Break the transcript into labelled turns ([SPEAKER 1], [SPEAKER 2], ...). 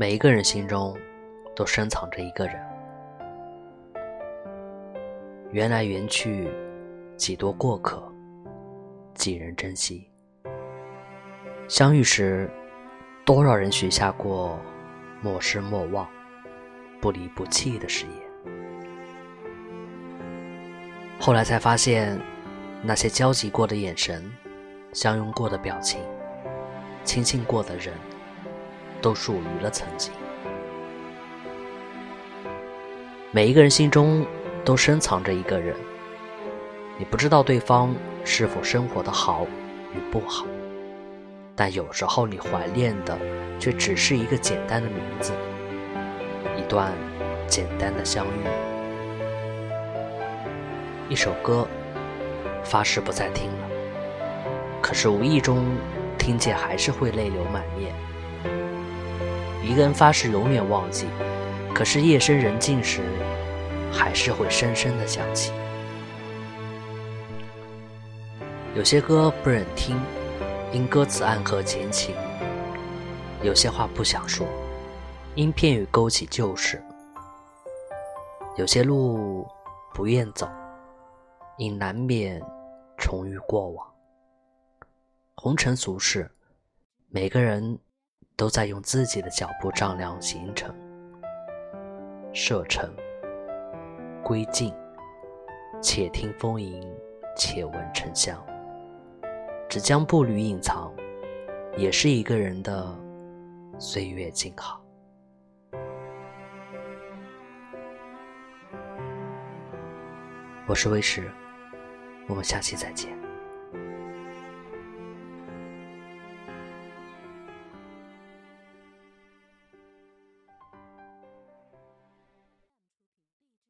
[SPEAKER 1] 每一个人心中都深藏着一个人。缘来缘去，几多过客，几人珍惜。相遇时，多少人许下过莫失莫忘、不离不弃的誓言。后来才发现，那些交集过的眼神，相拥过的表情，亲近过的人。都属于了曾经。每一个人心中都深藏着一个人，你不知道对方是否生活的好与不好，但有时候你怀念的却只是一个简单的名字，一段简单的相遇，一首歌，发誓不再听了，可是无意中听见，还是会泪流满面。一个人发誓永远忘记，可是夜深人静时，还是会深深的想起。有些歌不忍听，因歌词暗合前情；有些话不想说，因片语勾起旧事；有些路不愿走，因难免重遇过往。红尘俗世，每个人。都在用自己的脚步丈量行程，射程归尽，且听风吟，且闻沉香。只将步履隐藏，也是一个人的岁月静好。我是微石，我们下期再见。